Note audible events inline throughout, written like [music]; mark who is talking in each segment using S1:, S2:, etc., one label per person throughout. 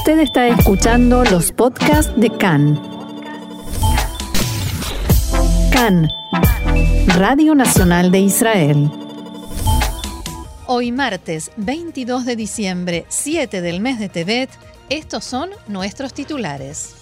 S1: Usted está escuchando los podcasts de CAN. CAN, Radio Nacional de Israel.
S2: Hoy martes 22 de diciembre, 7 del mes de Tebet, estos son nuestros titulares.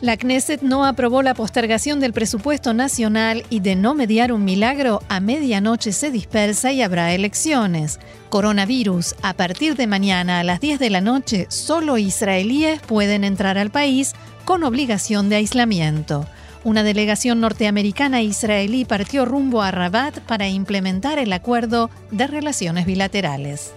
S2: La Knesset no aprobó la postergación del presupuesto nacional y de no mediar un milagro, a medianoche se dispersa y habrá elecciones. Coronavirus. A partir de mañana a las 10 de la noche, solo israelíes pueden entrar al país con obligación de aislamiento. Una delegación norteamericana israelí partió rumbo a Rabat para implementar el acuerdo de relaciones bilaterales.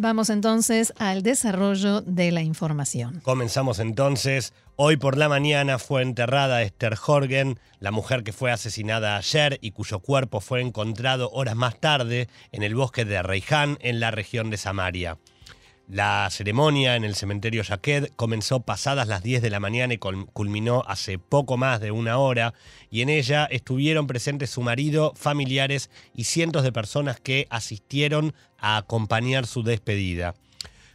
S2: Vamos entonces al desarrollo de la información.
S3: Comenzamos entonces. Hoy por la mañana fue enterrada Esther Horgen, la mujer que fue asesinada ayer y cuyo cuerpo fue encontrado horas más tarde en el bosque de Reiján, en la región de Samaria. La ceremonia en el cementerio Yaqued comenzó pasadas las 10 de la mañana y culminó hace poco más de una hora, y en ella estuvieron presentes su marido, familiares y cientos de personas que asistieron a acompañar su despedida.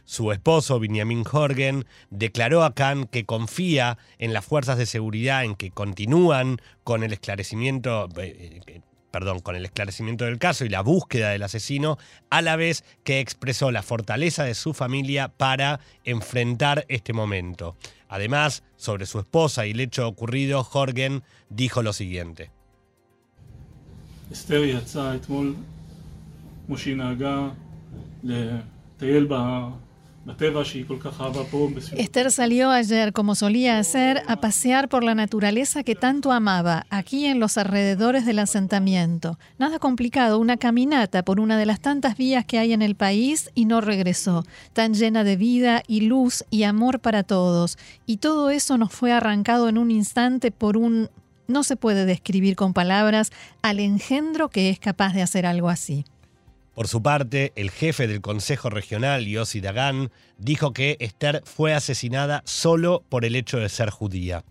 S3: Su esposo, Benjamin Horgen, declaró a Khan que confía en las fuerzas de seguridad en que continúan con el esclarecimiento, eh, eh, perdón, con el esclarecimiento del caso y la búsqueda del asesino, a la vez que expresó la fortaleza de su familia para enfrentar este momento. Además, sobre su esposa y el hecho ocurrido, Jorgen dijo lo siguiente.
S2: Esther salió ayer, como solía hacer, a pasear por la naturaleza que tanto amaba, aquí en los alrededores del asentamiento. Nada complicado, una caminata por una de las tantas vías que hay en el país y no regresó, tan llena de vida y luz y amor para todos. Y todo eso nos fue arrancado en un instante por un... No se puede describir con palabras al engendro que es capaz de hacer algo así.
S3: Por su parte, el jefe del Consejo Regional, Yossi Dagan, dijo que Esther fue asesinada solo por el hecho de ser judía.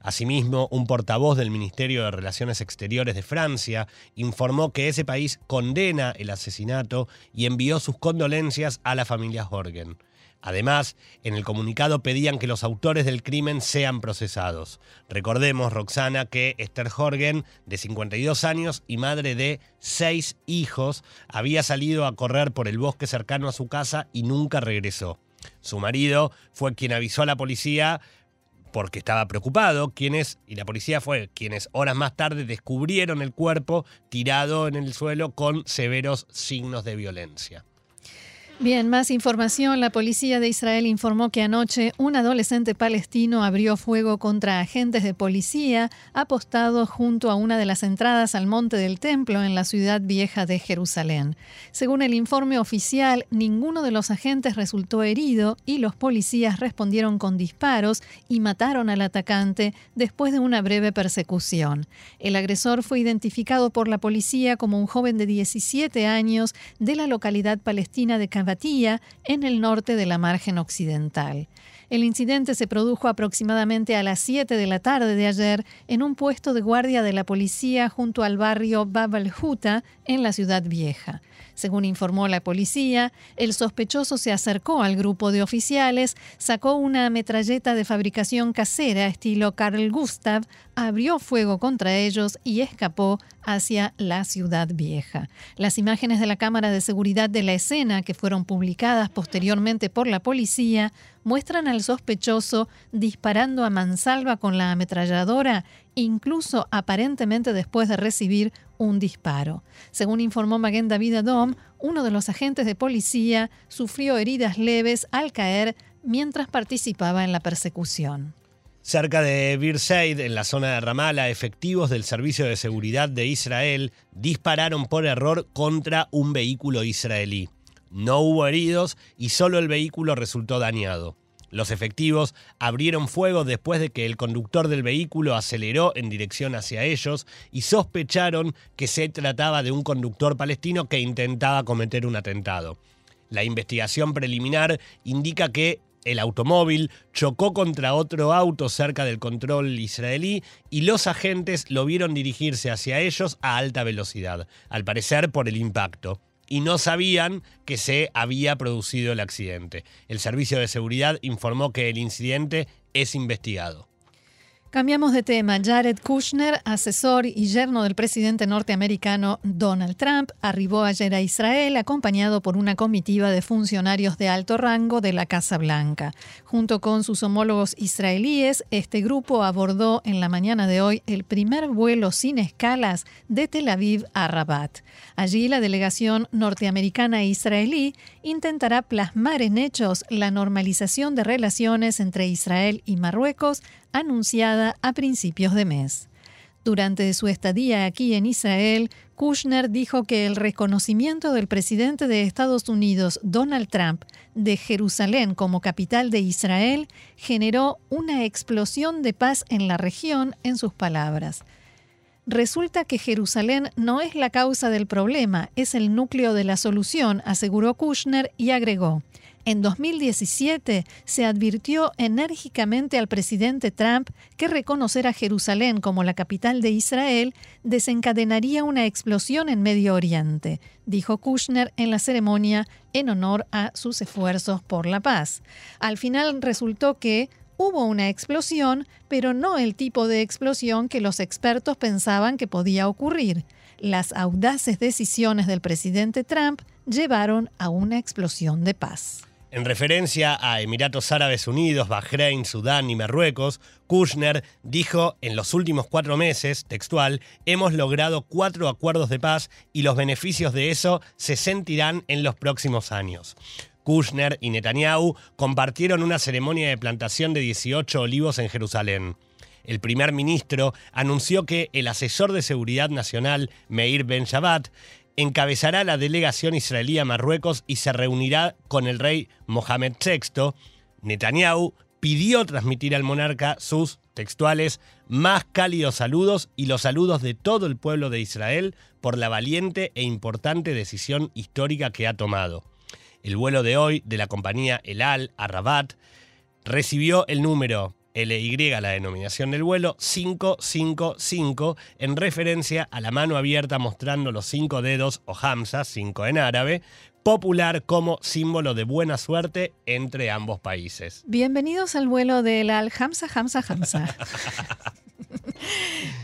S3: Asimismo, un portavoz del Ministerio de Relaciones Exteriores de Francia informó que ese país condena el asesinato y envió sus condolencias a la familia Jorgen. Además, en el comunicado pedían que los autores del crimen sean procesados. Recordemos, Roxana, que Esther Jorgen, de 52 años y madre de seis hijos, había salido a correr por el bosque cercano a su casa y nunca regresó. Su marido fue quien avisó a la policía porque estaba preocupado, quienes, y la policía fue quienes horas más tarde descubrieron el cuerpo tirado en el suelo con severos signos de violencia.
S2: Bien, más información. La policía de Israel informó que anoche un adolescente palestino abrió fuego contra agentes de policía apostados junto a una de las entradas al Monte del Templo en la ciudad vieja de Jerusalén. Según el informe oficial, ninguno de los agentes resultó herido y los policías respondieron con disparos y mataron al atacante después de una breve persecución. El agresor fue identificado por la policía como un joven de 17 años de la localidad palestina de en el norte de la margen occidental. El incidente se produjo aproximadamente a las 7 de la tarde de ayer en un puesto de guardia de la policía junto al barrio Bab al-Huta en la ciudad vieja. Según informó la policía, el sospechoso se acercó al grupo de oficiales, sacó una metralleta de fabricación casera estilo Carl Gustav, abrió fuego contra ellos y escapó hacia la ciudad vieja. Las imágenes de la cámara de seguridad de la escena, que fueron publicadas posteriormente por la policía, muestran al sospechoso disparando a mansalva con la ametralladora, incluso aparentemente después de recibir un disparo. Según informó Maguen David Adom, uno de los agentes de policía sufrió heridas leves al caer mientras participaba en la persecución.
S3: Cerca de Birseid, en la zona de Ramala, efectivos del Servicio de Seguridad de Israel dispararon por error contra un vehículo israelí. No hubo heridos y solo el vehículo resultó dañado. Los efectivos abrieron fuego después de que el conductor del vehículo aceleró en dirección hacia ellos y sospecharon que se trataba de un conductor palestino que intentaba cometer un atentado. La investigación preliminar indica que el automóvil chocó contra otro auto cerca del control israelí y los agentes lo vieron dirigirse hacia ellos a alta velocidad, al parecer por el impacto y no sabían que se había producido el accidente. El servicio de seguridad informó que el incidente es investigado.
S2: Cambiamos de tema. Jared Kushner, asesor y yerno del presidente norteamericano Donald Trump, arribó ayer a Israel acompañado por una comitiva de funcionarios de alto rango de la Casa Blanca. Junto con sus homólogos israelíes, este grupo abordó en la mañana de hoy el primer vuelo sin escalas de Tel Aviv a Rabat. Allí la delegación norteamericana e israelí intentará plasmar en hechos la normalización de relaciones entre Israel y Marruecos anunciada a principios de mes. Durante su estadía aquí en Israel, Kushner dijo que el reconocimiento del presidente de Estados Unidos, Donald Trump, de Jerusalén como capital de Israel generó una explosión de paz en la región, en sus palabras. Resulta que Jerusalén no es la causa del problema, es el núcleo de la solución, aseguró Kushner y agregó. En 2017 se advirtió enérgicamente al presidente Trump que reconocer a Jerusalén como la capital de Israel desencadenaría una explosión en Medio Oriente, dijo Kushner en la ceremonia en honor a sus esfuerzos por la paz. Al final resultó que hubo una explosión, pero no el tipo de explosión que los expertos pensaban que podía ocurrir. Las audaces decisiones del presidente Trump llevaron a una explosión de paz.
S3: En referencia a Emiratos Árabes Unidos, Bahrein, Sudán y Marruecos, Kushner dijo, en los últimos cuatro meses, textual, hemos logrado cuatro acuerdos de paz y los beneficios de eso se sentirán en los próximos años. Kushner y Netanyahu compartieron una ceremonia de plantación de 18 olivos en Jerusalén. El primer ministro anunció que el asesor de seguridad nacional, Meir Ben Shabbat, encabezará la delegación israelí a Marruecos y se reunirá con el rey Mohamed VI. Netanyahu pidió transmitir al monarca sus textuales más cálidos saludos y los saludos de todo el pueblo de Israel por la valiente e importante decisión histórica que ha tomado. El vuelo de hoy de la compañía El Al a Rabat recibió el número LY, la denominación del vuelo, 555, en referencia a la mano abierta mostrando los cinco dedos o hamza, cinco en árabe, popular como símbolo de buena suerte entre ambos países.
S2: Bienvenidos al vuelo del Al Hamza Hamza Hamza. [laughs]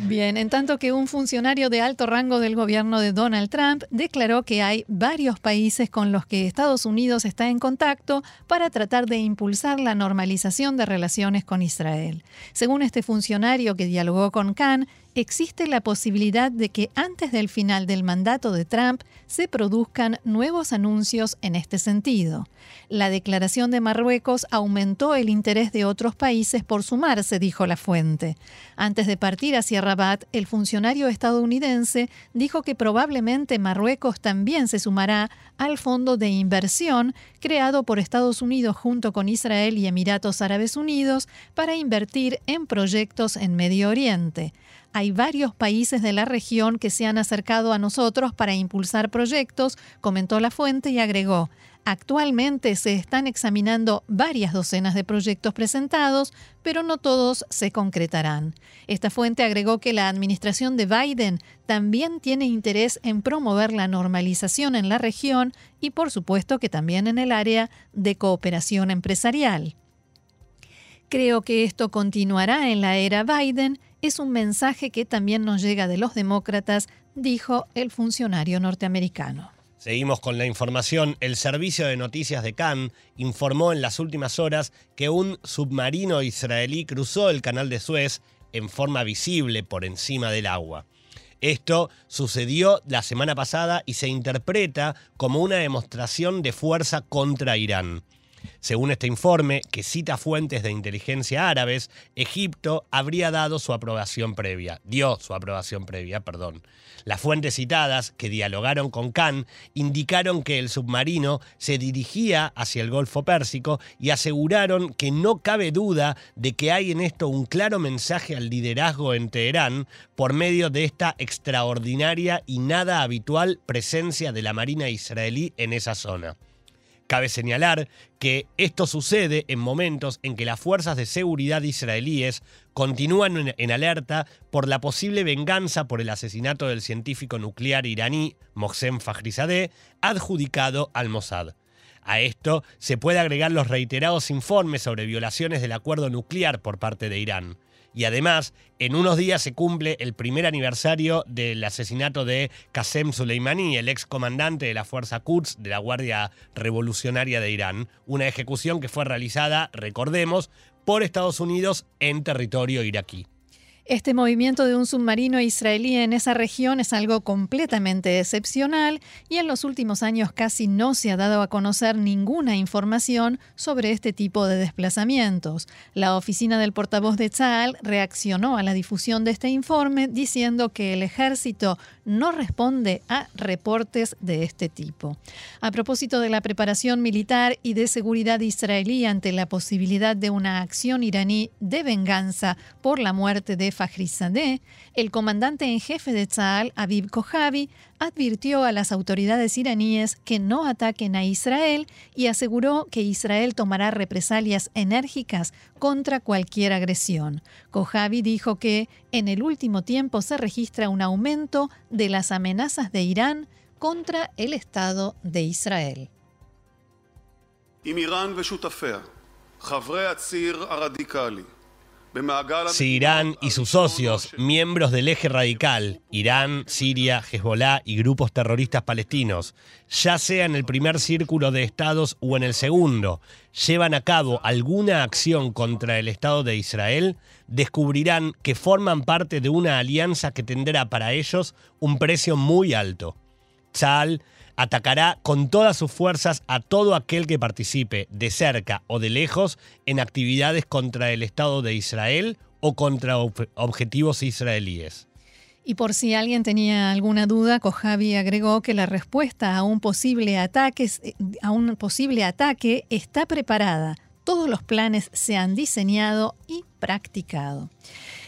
S2: Bien, en tanto que un funcionario de alto rango del gobierno de Donald Trump declaró que hay varios países con los que Estados Unidos está en contacto para tratar de impulsar la normalización de relaciones con Israel. Según este funcionario que dialogó con Khan, existe la posibilidad de que antes del final del mandato de Trump se produzcan nuevos anuncios en este sentido. La declaración de Marruecos aumentó el interés de otros países por sumarse, dijo la fuente. Antes de partir hacia Rabat, el funcionario estadounidense dijo que probablemente Marruecos también se sumará al fondo de inversión creado por Estados Unidos junto con Israel y Emiratos Árabes Unidos para invertir en proyectos en Medio Oriente. Hay varios países de la región que se han acercado a nosotros para impulsar proyectos, comentó la fuente y agregó, Actualmente se están examinando varias docenas de proyectos presentados, pero no todos se concretarán. Esta fuente agregó que la administración de Biden también tiene interés en promover la normalización en la región y por supuesto que también en el área de cooperación empresarial. Creo que esto continuará en la era Biden es un mensaje que también nos llega de los demócratas, dijo el funcionario norteamericano.
S3: Seguimos con la información. El servicio de noticias de Cannes informó en las últimas horas que un submarino israelí cruzó el canal de Suez en forma visible por encima del agua. Esto sucedió la semana pasada y se interpreta como una demostración de fuerza contra Irán. Según este informe, que cita fuentes de inteligencia árabes, Egipto habría dado su aprobación previa, dio su aprobación previa, perdón. Las fuentes citadas, que dialogaron con Khan, indicaron que el submarino se dirigía hacia el Golfo Pérsico y aseguraron que no cabe duda de que hay en esto un claro mensaje al liderazgo en Teherán por medio de esta extraordinaria y nada habitual presencia de la Marina israelí en esa zona. Cabe señalar que esto sucede en momentos en que las fuerzas de seguridad israelíes continúan en alerta por la posible venganza por el asesinato del científico nuclear iraní Mohsen Fakhrizadeh, adjudicado al Mossad. A esto se puede agregar los reiterados informes sobre violaciones del acuerdo nuclear por parte de Irán. Y además, en unos días se cumple el primer aniversario del asesinato de Qasem Soleimani, el ex comandante de la Fuerza Quds de la Guardia Revolucionaria de Irán, una ejecución que fue realizada, recordemos, por Estados Unidos en territorio iraquí.
S2: Este movimiento de un submarino israelí en esa región es algo completamente excepcional y en los últimos años casi no se ha dado a conocer ninguna información sobre este tipo de desplazamientos. La oficina del portavoz de Tzal reaccionó a la difusión de este informe diciendo que el ejército no responde a reportes de este tipo. A propósito de la preparación militar y de seguridad israelí ante la posibilidad de una acción iraní de venganza por la muerte de Fakhrizadeh, el comandante en jefe de Tzal, Aviv Kojavi, advirtió a las autoridades iraníes que no ataquen a Israel y aseguró que Israel tomará represalias enérgicas contra cualquier agresión. Kojavi dijo que en el último tiempo se registra un aumento de las amenazas de Irán contra el Estado de Israel.
S3: Si Irán y sus socios, miembros del eje radical, Irán, Siria, Hezbollah y grupos terroristas palestinos, ya sea en el primer círculo de estados o en el segundo, llevan a cabo alguna acción contra el Estado de Israel, descubrirán que forman parte de una alianza que tendrá para ellos un precio muy alto. Atacará con todas sus fuerzas a todo aquel que participe, de cerca o de lejos, en actividades contra el Estado de Israel o contra objetivos israelíes.
S2: Y por si alguien tenía alguna duda, Kojavi agregó que la respuesta ataque, a un posible ataque está preparada. Todos los planes se han diseñado y practicado.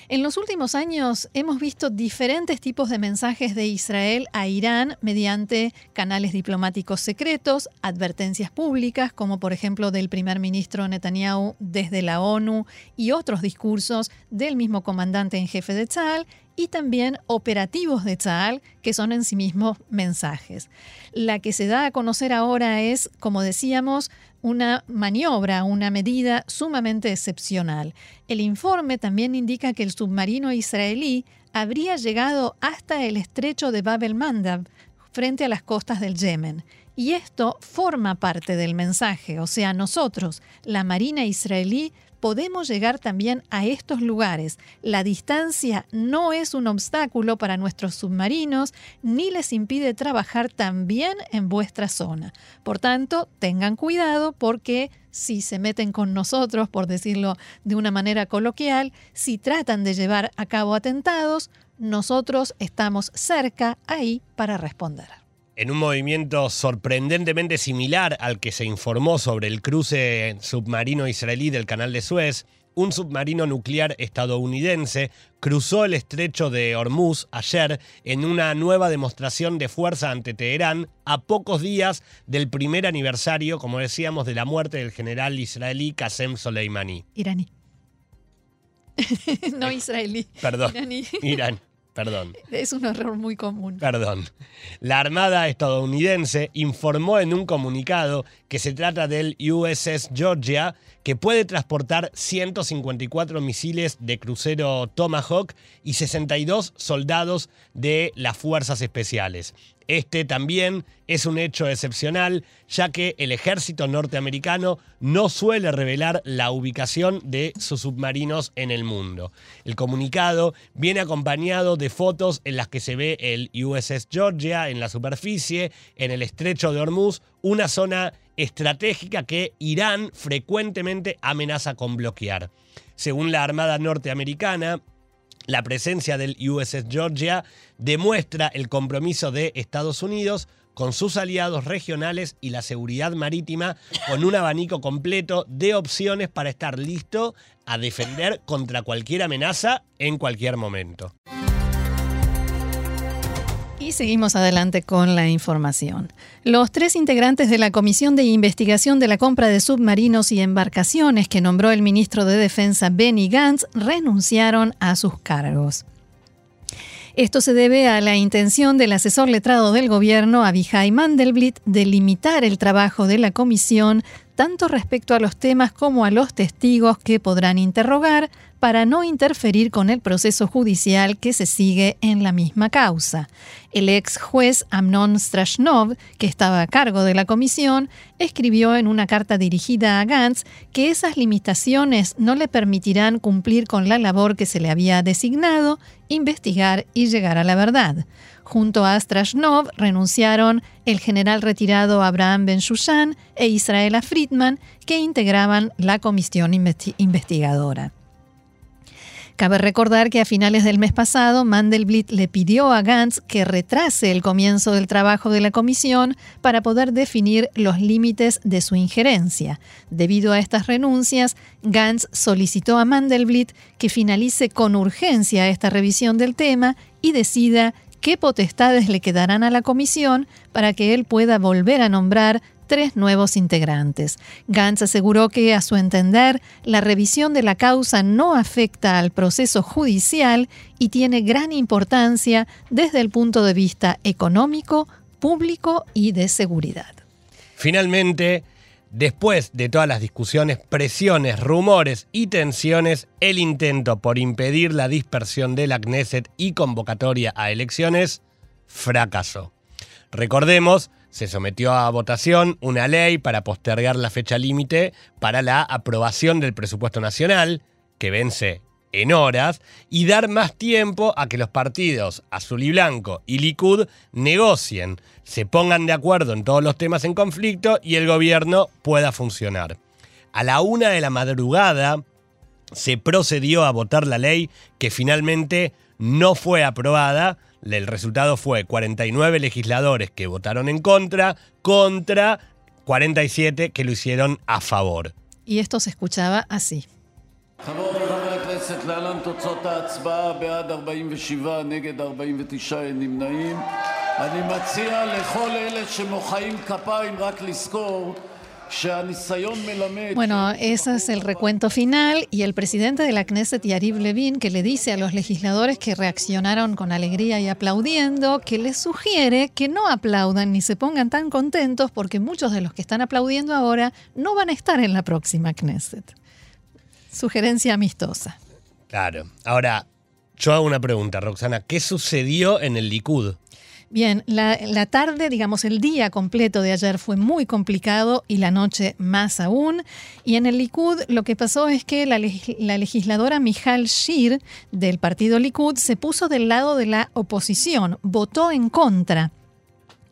S2: En los últimos años hemos visto diferentes tipos de mensajes de Israel a Irán mediante canales diplomáticos secretos, advertencias públicas, como por ejemplo del primer ministro Netanyahu desde la ONU y otros discursos del mismo comandante en jefe de Tzal y también operativos de Tzal, que son en sí mismos mensajes. La que se da a conocer ahora es, como decíamos, una maniobra, una medida sumamente excepcional. El informe también indica que el submarino israelí habría llegado hasta el estrecho de Bab el-Mandab, frente a las costas del Yemen. Y esto forma parte del mensaje, o sea, nosotros, la Marina israelí, podemos llegar también a estos lugares. La distancia no es un obstáculo para nuestros submarinos ni les impide trabajar también en vuestra zona. Por tanto, tengan cuidado porque si se meten con nosotros, por decirlo de una manera coloquial, si tratan de llevar a cabo atentados, nosotros estamos cerca ahí para responder
S3: en un movimiento sorprendentemente similar al que se informó sobre el cruce submarino israelí del canal de Suez, un submarino nuclear estadounidense cruzó el estrecho de Hormuz ayer en una nueva demostración de fuerza ante Teherán a pocos días del primer aniversario, como decíamos, de la muerte del general israelí Qasem Soleimani.
S2: Iraní. [laughs] no israelí.
S3: Perdón. Irán. Perdón.
S2: Es un error muy común.
S3: Perdón. La Armada estadounidense informó en un comunicado que se trata del USS Georgia, que puede transportar 154 misiles de crucero Tomahawk y 62 soldados de las fuerzas especiales. Este también es un hecho excepcional, ya que el ejército norteamericano no suele revelar la ubicación de sus submarinos en el mundo. El comunicado viene acompañado de fotos en las que se ve el USS Georgia en la superficie, en el estrecho de Hormuz, una zona estratégica que Irán frecuentemente amenaza con bloquear. Según la Armada norteamericana, la presencia del USS Georgia demuestra el compromiso de Estados Unidos con sus aliados regionales y la seguridad marítima con un abanico completo de opciones para estar listo a defender contra cualquier amenaza en cualquier momento.
S2: Y seguimos adelante con la información. Los tres integrantes de la Comisión de Investigación de la Compra de Submarinos y Embarcaciones que nombró el ministro de Defensa Benny Gantz renunciaron a sus cargos. Esto se debe a la intención del asesor letrado del gobierno, Abihai Mandelblit, de limitar el trabajo de la comisión tanto respecto a los temas como a los testigos que podrán interrogar, para no interferir con el proceso judicial que se sigue en la misma causa. El ex juez Amnon Strashnov, que estaba a cargo de la comisión, escribió en una carta dirigida a Gantz que esas limitaciones no le permitirán cumplir con la labor que se le había designado, investigar y llegar a la verdad. Junto a Strashnov renunciaron el general retirado Abraham Ben Shushan e Israela Friedman, que integraban la comisión investigadora. Cabe recordar que a finales del mes pasado, Mandelblit le pidió a Gantz que retrase el comienzo del trabajo de la comisión para poder definir los límites de su injerencia. Debido a estas renuncias, Gantz solicitó a Mandelblit que finalice con urgencia esta revisión del tema y decida qué potestades le quedarán a la comisión para que él pueda volver a nombrar tres nuevos integrantes. Gantz aseguró que, a su entender, la revisión de la causa no afecta al proceso judicial y tiene gran importancia desde el punto de vista económico, público y de seguridad.
S3: Finalmente, después de todas las discusiones, presiones, rumores y tensiones, el intento por impedir la dispersión de la Knesset y convocatoria a elecciones fracasó. Recordemos se sometió a votación una ley para postergar la fecha límite para la aprobación del presupuesto nacional, que vence en horas, y dar más tiempo a que los partidos Azul y Blanco y Likud negocien, se pongan de acuerdo en todos los temas en conflicto y el gobierno pueda funcionar. A la una de la madrugada se procedió a votar la ley que finalmente no fue aprobada el resultado fue 49 legisladores que votaron en contra contra 47 que lo hicieron a favor.
S2: Y esto se escuchaba así. Bueno, ese es el recuento final y el presidente de la Knesset, Yariv Levin, que le dice a los legisladores que reaccionaron con alegría y aplaudiendo, que les sugiere que no aplaudan ni se pongan tan contentos porque muchos de los que están aplaudiendo ahora no van a estar en la próxima Knesset. Sugerencia amistosa.
S3: Claro. Ahora, yo hago una pregunta, Roxana. ¿Qué sucedió en el Likud?
S2: Bien, la, tarde, digamos, el día completo de ayer fue muy complicado y la noche más aún. Y en el Likud lo que pasó es que la, la legisladora Michal Shir del partido Likud se puso del lado de la oposición, votó en contra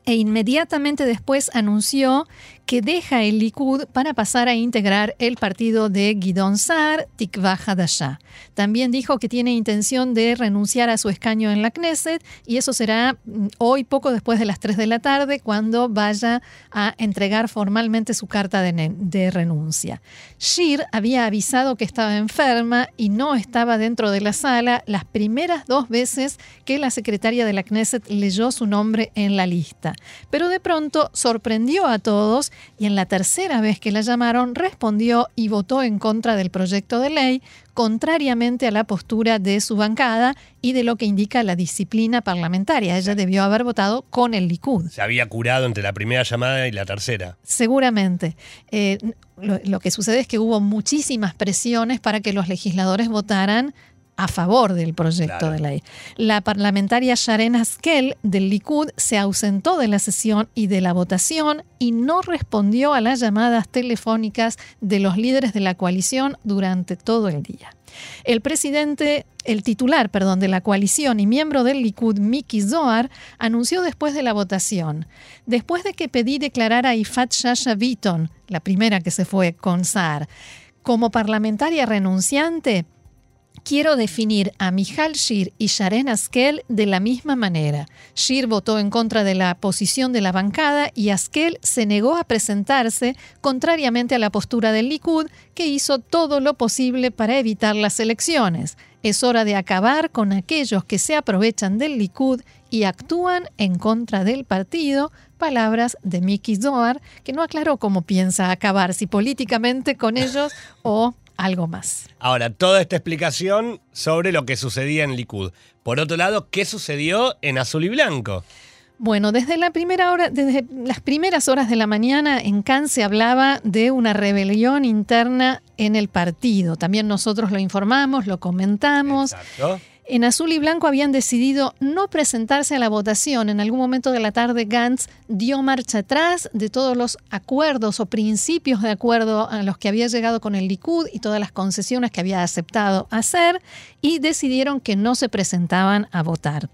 S2: e inmediatamente después anunció que deja el Likud para pasar a integrar el partido de Gidon Sar, Tikva Hadashah. También dijo que tiene intención de renunciar a su escaño en la Knesset y eso será mm, hoy poco después de las 3 de la tarde cuando vaya a entregar formalmente su carta de, de renuncia. Shir había avisado que estaba enferma y no estaba dentro de la sala las primeras dos veces que la secretaria de la Knesset leyó su nombre en la lista. Pero de pronto sorprendió a todos y en la tercera vez que la llamaron respondió y votó en contra del proyecto de ley, contrariamente a la postura de su bancada y de lo que indica la disciplina parlamentaria. Ella debió haber votado con el Likud.
S3: Se había curado entre la primera llamada y la tercera.
S2: Seguramente. Eh, lo que sucede es que hubo muchísimas presiones para que los legisladores votaran a favor del proyecto de ley. La parlamentaria Sharen Askel del Likud se ausentó de la sesión y de la votación y no respondió a las llamadas telefónicas de los líderes de la coalición durante todo el día. El presidente, el titular, perdón, de la coalición y miembro del Likud, Miki Zohar, anunció después de la votación, después de que pedí declarar a Ifat Shasha Viton, la primera que se fue con Saar, como parlamentaria renunciante, Quiero definir a Michal Shir y Sharen Askel de la misma manera. Shir votó en contra de la posición de la bancada y Askel se negó a presentarse, contrariamente a la postura del Likud, que hizo todo lo posible para evitar las elecciones. Es hora de acabar con aquellos que se aprovechan del Likud y actúan en contra del partido. Palabras de Miki Zohar, que no aclaró cómo piensa acabar, si políticamente con ellos o algo más.
S3: Ahora, toda esta explicación sobre lo que sucedía en Likud. Por otro lado, ¿qué sucedió en Azul y Blanco?
S2: Bueno, desde, la primera hora, desde las primeras horas de la mañana en Cannes se hablaba de una rebelión interna en el partido. También nosotros lo informamos, lo comentamos. Exacto. En azul y blanco habían decidido no presentarse a la votación. En algún momento de la tarde Gantz dio marcha atrás de todos los acuerdos o principios de acuerdo a los que había llegado con el Likud y todas las concesiones que había aceptado hacer y decidieron que no se presentaban a votar.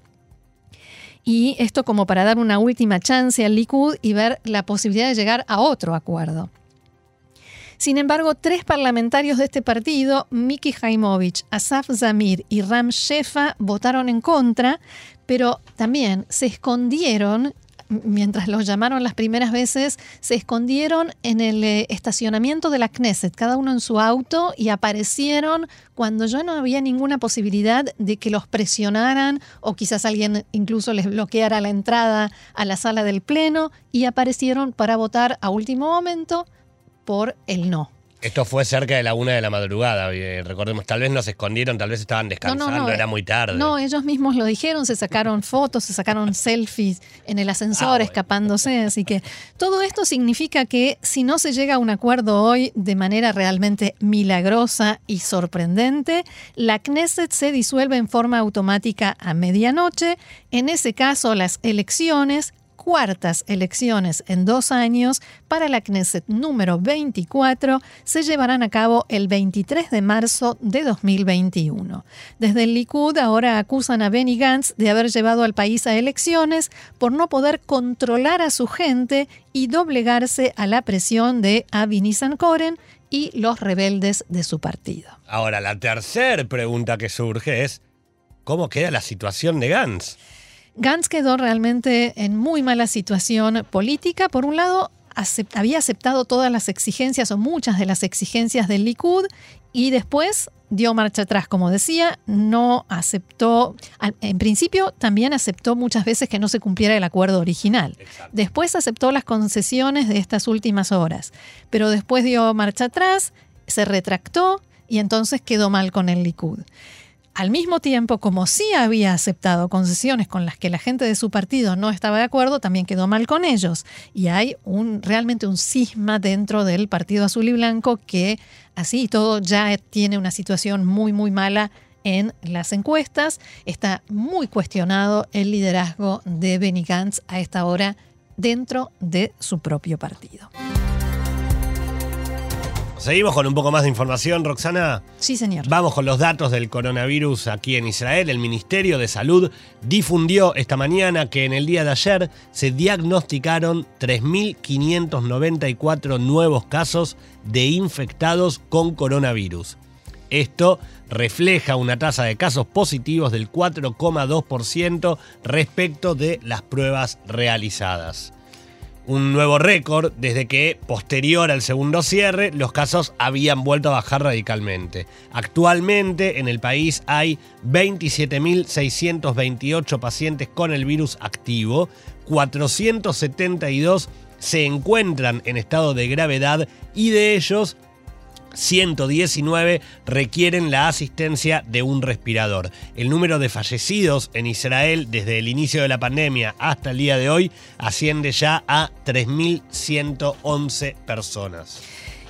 S2: Y esto como para dar una última chance al Likud y ver la posibilidad de llegar a otro acuerdo. Sin embargo, tres parlamentarios de este partido, Miki Jaimovich, Asaf Zamir y Ram Shefa, votaron en contra, pero también se escondieron mientras los llamaron las primeras veces, se escondieron en el eh, estacionamiento de la Knesset, cada uno en su auto, y aparecieron cuando ya no había ninguna posibilidad de que los presionaran o quizás alguien incluso les bloqueara la entrada a la sala del Pleno, y aparecieron para votar a último momento por el no.
S3: Esto fue cerca de la una de la madrugada, eh, recordemos, tal vez no se escondieron, tal vez estaban descansando, era muy tarde.
S2: No, ellos mismos lo dijeron, se sacaron [laughs] fotos, se sacaron selfies en el ascensor ah, escapándose, así que todo esto significa que si no se llega a un acuerdo hoy de manera realmente milagrosa y sorprendente, la Knesset se disuelve en forma automática a medianoche, en ese caso las elecciones cuartas elecciones en dos años para la Knesset número 24 se llevarán a cabo el 23 de marzo de 2021. Desde el Likud ahora acusan a Benny Gantz de haber llevado al país a elecciones por no poder controlar a su gente y doblegarse a la presión de Avi Nissan-Koren y los rebeldes de su partido.
S3: Ahora, la tercera pregunta que surge es, ¿cómo queda la situación de Gantz?
S2: Gantz quedó realmente en muy mala situación política. Por un lado, había aceptado todas las exigencias o muchas de las exigencias del Likud y después dio marcha atrás, como decía, no aceptó, en principio también aceptó muchas veces que no se cumpliera el acuerdo original. Después aceptó las concesiones de estas últimas horas, pero después dio marcha atrás, se retractó y entonces quedó mal con el Likud. Al mismo tiempo, como sí había aceptado concesiones con las que la gente de su partido no estaba de acuerdo, también quedó mal con ellos. Y hay realmente un cisma dentro del Partido Azul y Blanco que así todo ya tiene una situación muy, muy mala en las encuestas. Está muy cuestionado el liderazgo de Benny Gantz a esta hora dentro de su propio partido.
S3: Seguimos con un poco más de información, Roxana.
S2: Sí, señor.
S3: Vamos con los datos del coronavirus aquí en Israel. El Ministerio de Salud difundió esta mañana que en el día de ayer se diagnosticaron 3.594 nuevos casos de infectados con coronavirus. Esto refleja una tasa de casos positivos del 4,2% respecto de las pruebas realizadas un nuevo récord desde que, posterior al segundo cierre, los casos habían vuelto a bajar radicalmente. Actualmente en el país hay 27.628 pacientes con el virus activo, 472 se encuentran en estado de gravedad y de ellos 119 requieren la asistencia de un respirador. El número de fallecidos en Israel desde el inicio de la pandemia hasta el día de hoy asciende ya a 3.111 personas.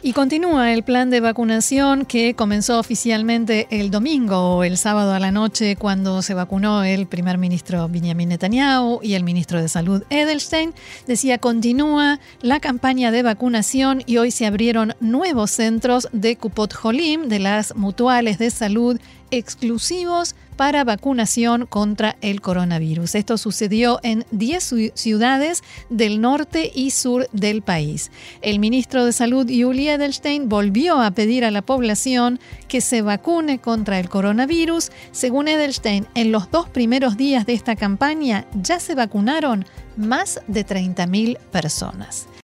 S2: Y continúa el plan de vacunación que comenzó oficialmente el domingo o el sábado a la noche cuando se vacunó el primer ministro Benjamin Netanyahu y el ministro de Salud Edelstein. Decía, continúa la campaña de vacunación y hoy se abrieron nuevos centros de Kupot Jolim, de las mutuales de salud exclusivos para vacunación contra el coronavirus. Esto sucedió en 10 ciudades del norte y sur del país. El ministro de Salud, Yuli Edelstein, volvió a pedir a la población que se vacune contra el coronavirus. Según Edelstein, en los dos primeros días de esta campaña ya se vacunaron más de 30.000 personas.